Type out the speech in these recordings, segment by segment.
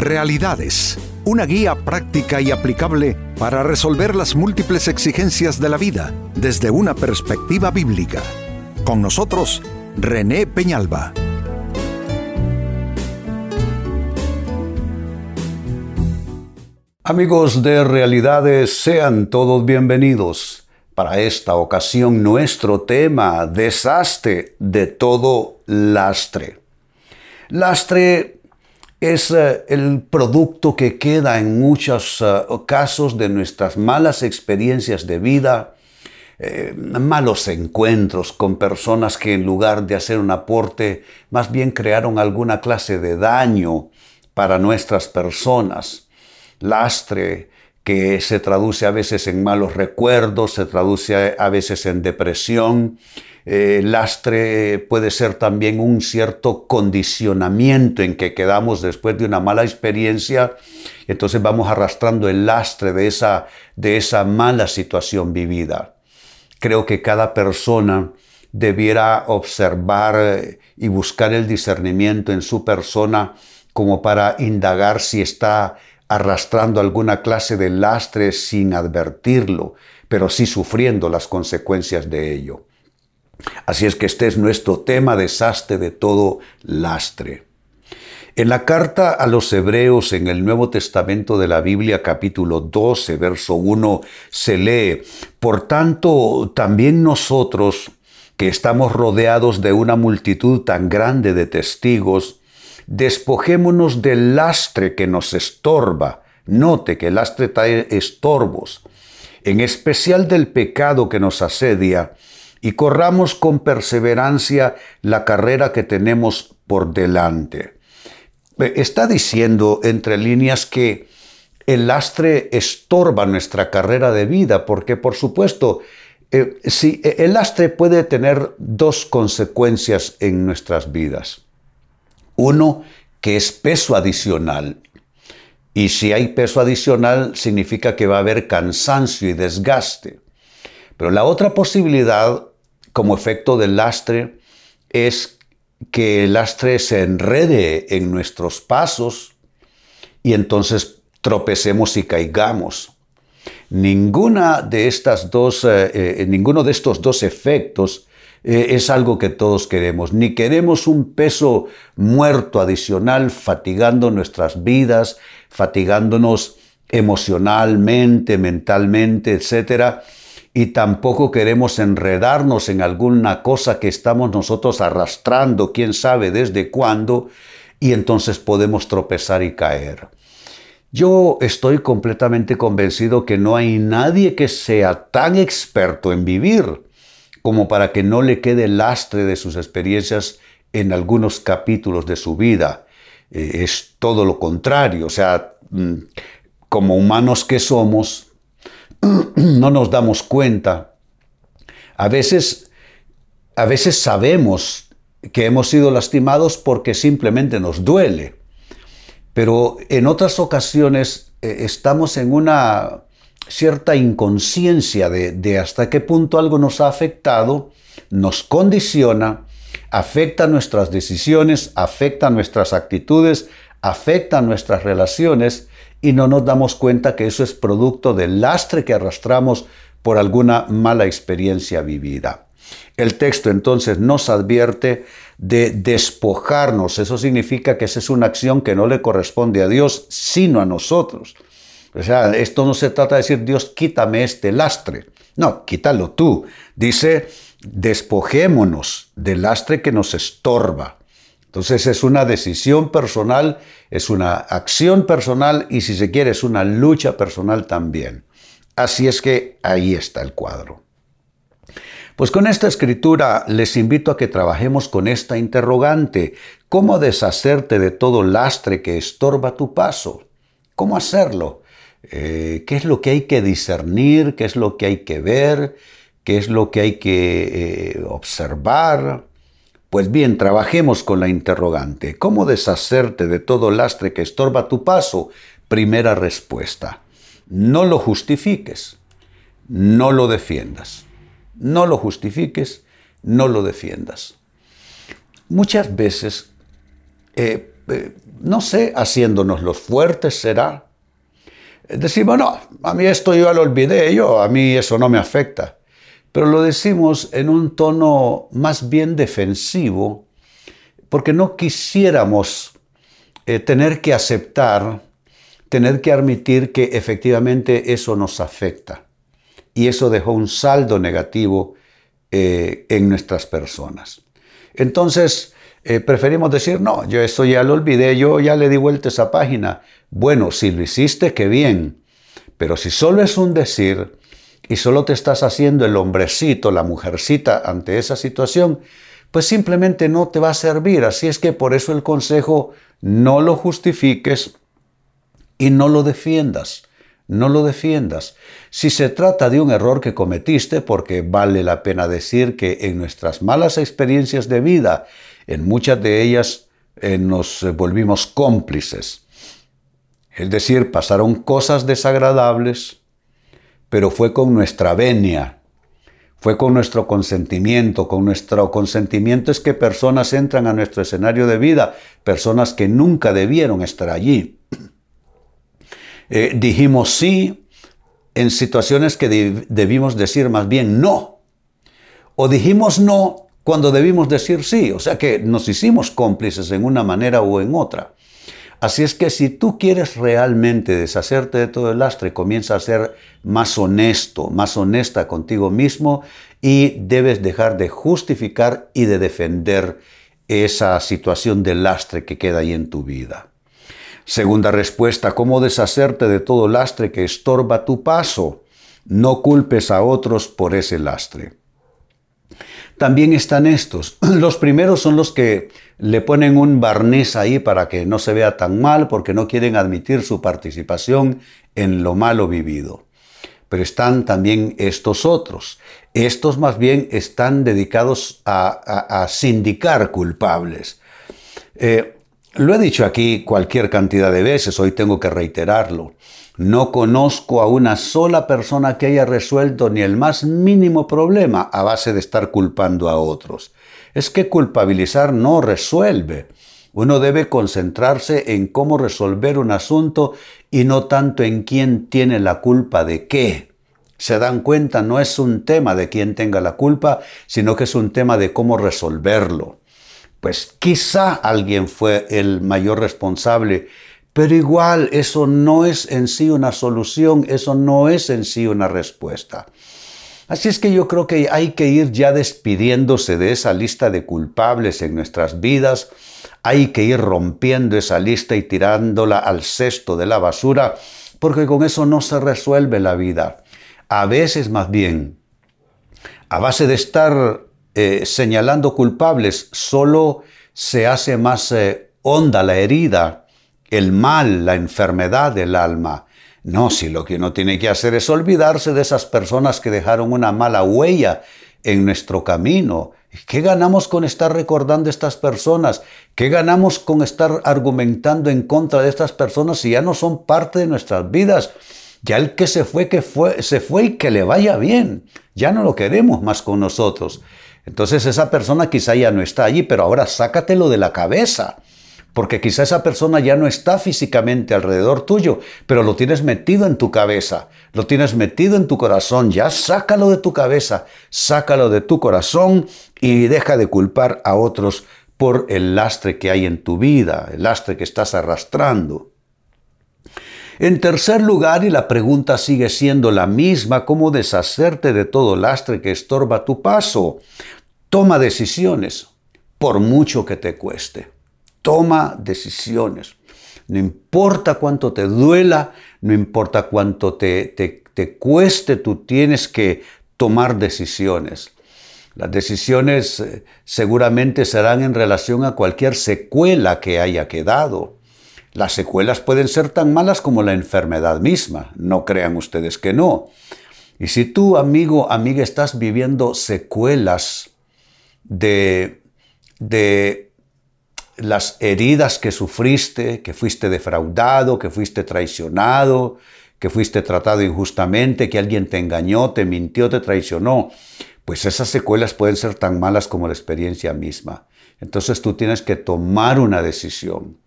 Realidades, una guía práctica y aplicable para resolver las múltiples exigencias de la vida desde una perspectiva bíblica. Con nosotros, René Peñalba. Amigos de Realidades, sean todos bienvenidos. Para esta ocasión nuestro tema, desastre de todo lastre. Lastre es eh, el producto que queda en muchos eh, casos de nuestras malas experiencias de vida, eh, malos encuentros con personas que en lugar de hacer un aporte, más bien crearon alguna clase de daño para nuestras personas. Lastre que se traduce a veces en malos recuerdos, se traduce a veces en depresión, eh, lastre puede ser también un cierto condicionamiento en que quedamos después de una mala experiencia, entonces vamos arrastrando el lastre de esa, de esa mala situación vivida. Creo que cada persona debiera observar eh, y buscar el discernimiento en su persona como para indagar si está arrastrando alguna clase de lastre sin advertirlo, pero sí sufriendo las consecuencias de ello. Así es que este es nuestro tema desastre de todo lastre. En la carta a los Hebreos en el Nuevo Testamento de la Biblia capítulo 12, verso 1, se lee, Por tanto, también nosotros, que estamos rodeados de una multitud tan grande de testigos, despojémonos del lastre que nos estorba. Note que el lastre trae estorbos, en especial del pecado que nos asedia, y corramos con perseverancia la carrera que tenemos por delante. Está diciendo entre líneas que el lastre estorba nuestra carrera de vida, porque por supuesto, eh, si, eh, el lastre puede tener dos consecuencias en nuestras vidas. Uno, que es peso adicional. Y si hay peso adicional, significa que va a haber cansancio y desgaste. Pero la otra posibilidad como efecto del lastre es que el lastre se enrede en nuestros pasos y entonces tropecemos y caigamos. Ninguna de estas dos, eh, eh, ninguno de estos dos efectos eh, es algo que todos queremos. Ni queremos un peso muerto adicional fatigando nuestras vidas, fatigándonos emocionalmente, mentalmente, etcétera y tampoco queremos enredarnos en alguna cosa que estamos nosotros arrastrando, quién sabe desde cuándo, y entonces podemos tropezar y caer. Yo estoy completamente convencido que no hay nadie que sea tan experto en vivir como para que no le quede lastre de sus experiencias en algunos capítulos de su vida. Eh, es todo lo contrario, o sea, mm, como humanos que somos, no nos damos cuenta. A veces, a veces sabemos que hemos sido lastimados porque simplemente nos duele. Pero en otras ocasiones eh, estamos en una cierta inconsciencia de, de, hasta qué punto algo nos ha afectado, nos condiciona, afecta nuestras decisiones, afecta nuestras actitudes, afecta nuestras relaciones y no nos damos cuenta que eso es producto del lastre que arrastramos por alguna mala experiencia vivida. El texto entonces nos advierte de despojarnos. Eso significa que esa es una acción que no le corresponde a Dios, sino a nosotros. O sea, esto no se trata de decir, Dios, quítame este lastre. No, quítalo tú. Dice, despojémonos del lastre que nos estorba. Entonces es una decisión personal, es una acción personal y si se quiere es una lucha personal también. Así es que ahí está el cuadro. Pues con esta escritura les invito a que trabajemos con esta interrogante. ¿Cómo deshacerte de todo lastre que estorba tu paso? ¿Cómo hacerlo? Eh, ¿Qué es lo que hay que discernir? ¿Qué es lo que hay que ver? ¿Qué es lo que hay que eh, observar? Pues bien, trabajemos con la interrogante. ¿Cómo deshacerte de todo lastre que estorba tu paso? Primera respuesta. No lo justifiques, no lo defiendas. No lo justifiques, no lo defiendas. Muchas veces eh, eh, no sé, haciéndonos los fuertes será. Decimos, no, a mí esto yo ya lo olvidé, yo, a mí eso no me afecta. Pero lo decimos en un tono más bien defensivo, porque no quisiéramos eh, tener que aceptar, tener que admitir que efectivamente eso nos afecta. Y eso dejó un saldo negativo eh, en nuestras personas. Entonces, eh, preferimos decir, no, yo eso ya lo olvidé, yo ya le di vuelta esa página. Bueno, si lo hiciste, qué bien. Pero si solo es un decir y solo te estás haciendo el hombrecito, la mujercita ante esa situación, pues simplemente no te va a servir. Así es que por eso el consejo, no lo justifiques y no lo defiendas no lo defiendas. Si se trata de un error que cometiste, porque vale la pena decir que en nuestras malas experiencias de vida, en muchas de ellas eh, nos volvimos cómplices. Es decir, pasaron cosas desagradables, pero fue con nuestra venia, fue con nuestro consentimiento. Con nuestro consentimiento es que personas entran a nuestro escenario de vida, personas que nunca debieron estar allí. Eh, dijimos sí en situaciones que debimos decir más bien no. O dijimos no cuando debimos decir sí. O sea que nos hicimos cómplices en una manera o en otra. Así es que si tú quieres realmente deshacerte de todo el lastre, comienza a ser más honesto, más honesta contigo mismo y debes dejar de justificar y de defender esa situación de lastre que queda ahí en tu vida. Segunda respuesta, ¿cómo deshacerte de todo lastre que estorba tu paso? No culpes a otros por ese lastre. También están estos. Los primeros son los que le ponen un barniz ahí para que no se vea tan mal porque no quieren admitir su participación en lo malo vivido. Pero están también estos otros. Estos más bien están dedicados a, sindicar culpables. Eh, lo he dicho aquí cualquier cantidad de veces, hoy tengo que reiterarlo. No conozco a una sola persona que haya resuelto ni el más mínimo problema a base de estar culpando a otros. Es que culpabilizar no resuelve. Uno debe concentrarse en cómo resolver un asunto y no tanto en quién tiene la culpa de qué. Se dan cuenta, no es un tema de quién tenga la culpa, sino que es un tema de cómo resolverlo pues quizá alguien fue el mayor responsable, pero igual eso no es en sí una solución, eso no es en sí una respuesta. Así es que yo creo que hay que ir ya despidiéndose de esa lista de culpables en nuestras vidas, hay que ir rompiendo esa lista y tirándola al cesto de la basura, porque con eso no se resuelve la vida. A veces más bien, a base de estar eh, señalando culpables, solo se hace más eh, honda la herida, el mal, la enfermedad del alma. No, si lo que uno tiene que hacer es olvidarse de esas personas que dejaron una mala huella en nuestro camino. ¿Qué ganamos con estar recordando estas personas? ¿Qué ganamos con estar argumentando en contra de estas personas si ya no son parte de nuestras vidas? Ya el que se fue, que fue, se fue y que le vaya bien. Ya no lo queremos más con nosotros. Entonces esa persona quizá ya no está allí, pero ahora sácatelo de la cabeza. Porque quizá esa persona ya no está físicamente alrededor tuyo, pero lo tienes metido en tu cabeza, lo tienes metido en tu corazón, ya sácalo de tu cabeza, sácalo de tu corazón y deja de culpar a otros por el lastre que hay en tu vida, el lastre que estás arrastrando. En tercer lugar, y la pregunta sigue siendo la misma, ¿cómo deshacerte de todo lastre que estorba tu paso? Toma decisiones, por mucho que te cueste. Toma decisiones. No importa cuánto te duela, no importa cuánto te, te, cueste, tú tienes que tomar decisiones. Las decisiones eh, seguramente serán en relación a cualquier secuela que haya quedado. Las secuelas pueden ser tan malas como la enfermedad misma, no crean ustedes que no. Y si tú, amigo, amiga, estás viviendo secuelas de, de las heridas que sufriste, que fuiste defraudado, que fuiste traicionado, que fuiste tratado injustamente, que alguien te engañó, te mintió, te traicionó, pues esas secuelas pueden ser tan malas como la experiencia misma. Entonces tú tienes que tomar una decisión.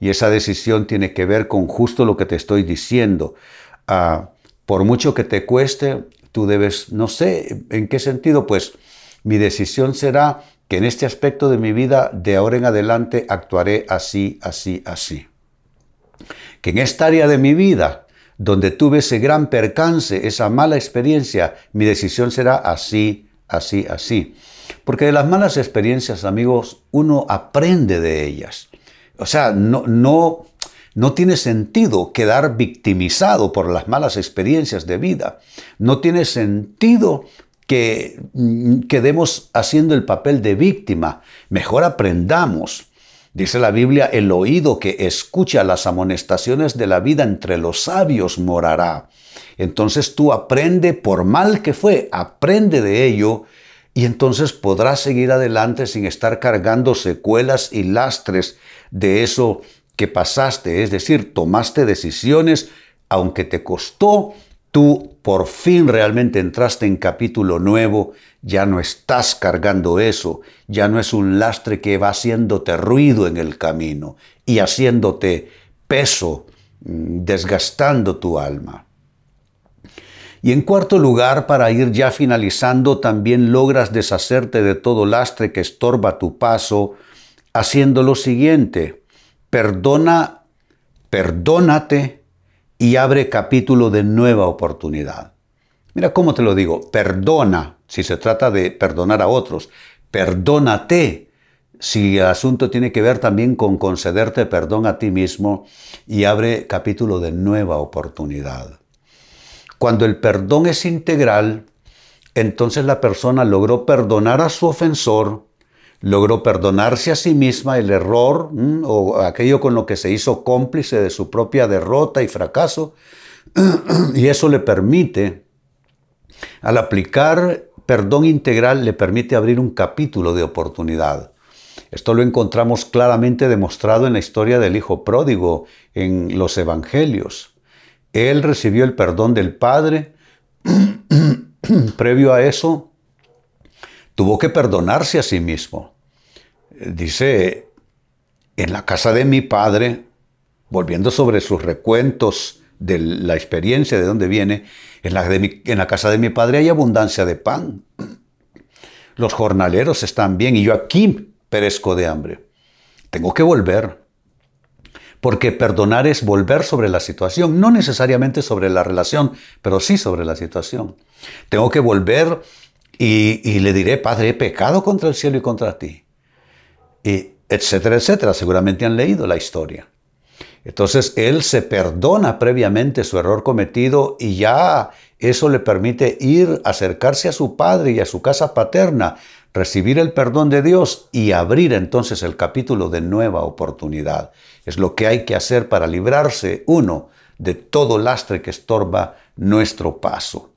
Y esa decisión tiene que ver con justo lo que te estoy diciendo. Ah, por mucho que te cueste, tú debes, no sé, ¿en qué sentido? Pues mi decisión será que en este aspecto de mi vida, de ahora en adelante, actuaré así, así, así. Que en esta área de mi vida, donde tuve ese gran percance, esa mala experiencia, mi decisión será así, así, así. Porque de las malas experiencias, amigos, uno aprende de ellas. O sea, no, no, no tiene sentido quedar victimizado por las malas experiencias de vida. No tiene sentido que mm, quedemos haciendo el papel de víctima. Mejor aprendamos. Dice la Biblia, el oído que escucha las amonestaciones de la vida entre los sabios morará. Entonces tú aprende, por mal que fue, aprende de ello y entonces podrás seguir adelante sin estar cargando secuelas y lastres de eso que pasaste. Es decir, tomaste decisiones, aunque te costó, tú por fin realmente entraste en capítulo nuevo, ya no estás cargando eso, ya no es un lastre que va haciéndote ruido en el camino y haciéndote peso, mm, desgastando tu alma. Y en cuarto lugar, para ir ya finalizando, también logras deshacerte de todo lastre que estorba tu paso, haciendo lo siguiente, perdona, perdónate y abre capítulo de nueva oportunidad. Mira cómo te lo digo, perdona si se trata de perdonar a otros, perdónate si el asunto tiene que ver también con concederte perdón a ti mismo y abre capítulo de nueva oportunidad. Cuando el perdón es integral, entonces la persona logró perdonar a su ofensor, logró perdonarse a sí misma el error o aquello con lo que se hizo cómplice de su propia derrota y fracaso, y eso le permite, al aplicar perdón integral, le permite abrir un capítulo de oportunidad. Esto lo encontramos claramente demostrado en la historia del Hijo Pródigo en los Evangelios. Él recibió el perdón del Padre. Previo a eso, tuvo que perdonarse a sí mismo. Dice, en la casa de mi Padre, volviendo sobre sus recuentos de la experiencia de dónde viene, en la, en la casa de mi Padre hay abundancia de pan. Los jornaleros están bien y yo aquí perezco de hambre. Tengo que volver. Porque perdonar es volver sobre la situación, no necesariamente sobre la relación, pero sí sobre la situación. Tengo que volver y, le diré, Padre, he pecado contra el cielo y contra ti. Y etcétera, etcétera. Seguramente han leído la historia. Entonces él se perdona previamente su error cometido y ya eso le permite ir, acercarse a su padre y a su casa paterna, recibir el perdón de Dios y abrir entonces el capítulo de nueva oportunidad. Es lo que hay que hacer para librarse, uno, de todo lastre que estorba nuestro paso.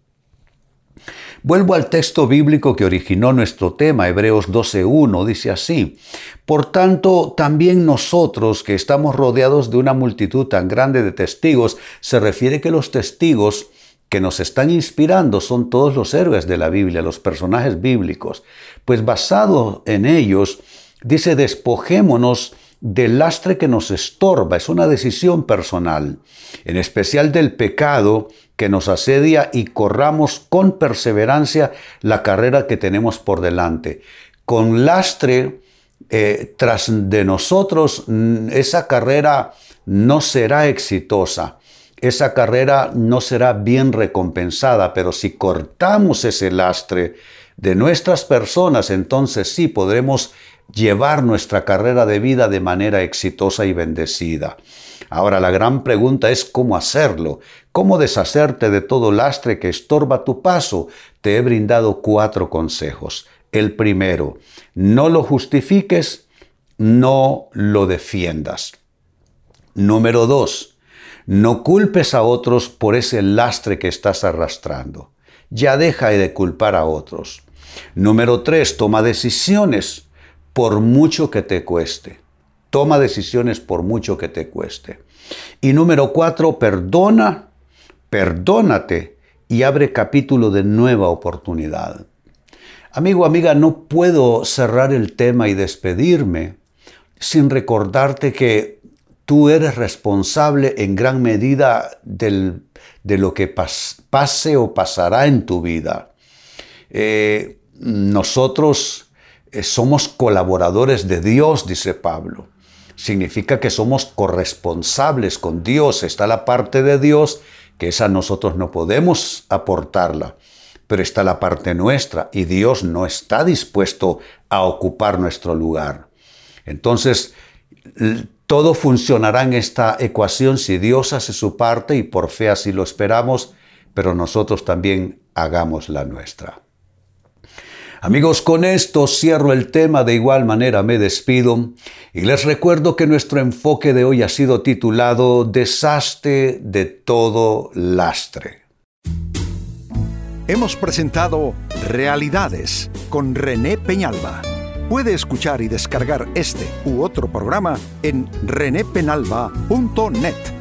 Vuelvo al texto bíblico que originó nuestro tema, Hebreos 12.1, dice así, Por tanto, también nosotros que estamos rodeados de una multitud tan grande de testigos, se refiere que los testigos que nos están inspirando son todos los héroes de la Biblia, los personajes bíblicos. Pues basado en ellos, dice, despojémonos del lastre que nos estorba, es una decisión personal, en especial del pecado que nos asedia y corramos con perseverancia la carrera que tenemos por delante. Con lastre eh, tras de nosotros, mm, esa carrera no será exitosa esa carrera no será bien recompensada, pero si cortamos ese lastre de nuestras personas, entonces sí podremos llevar nuestra carrera de vida de manera exitosa y bendecida. Ahora la gran pregunta es cómo hacerlo, cómo deshacerte de todo lastre que estorba tu paso. Te he brindado cuatro consejos. El primero, no lo justifiques, no lo defiendas. Número dos, no culpes a otros por ese lastre que estás arrastrando. Ya deja de culpar a otros. Número tres, toma decisiones por mucho que te cueste. Toma decisiones por mucho que te cueste. Y número cuatro, perdona, perdónate y abre capítulo de nueva oportunidad. Amigo, amiga, no puedo cerrar el tema y despedirme sin recordarte que tú eres responsable en gran medida del, de lo que pase o pasará en tu vida. Eh, nosotros eh, somos colaboradores de Dios, dice Pablo. Significa que somos corresponsables con Dios. Está la parte de Dios que esa nosotros no podemos aportarla, pero está la parte nuestra y Dios no está dispuesto a ocupar nuestro lugar. Entonces, todo funcionará en esta ecuación si Dios hace su parte y por fe así lo esperamos, pero nosotros también hagamos la nuestra. Amigos, con esto cierro el tema, de igual manera me despido y les recuerdo que nuestro enfoque de hoy ha sido titulado Desastre de todo lastre. Hemos presentado Realidades con René Peñalba. Puede escuchar y descargar este u otro programa en renépenalba.net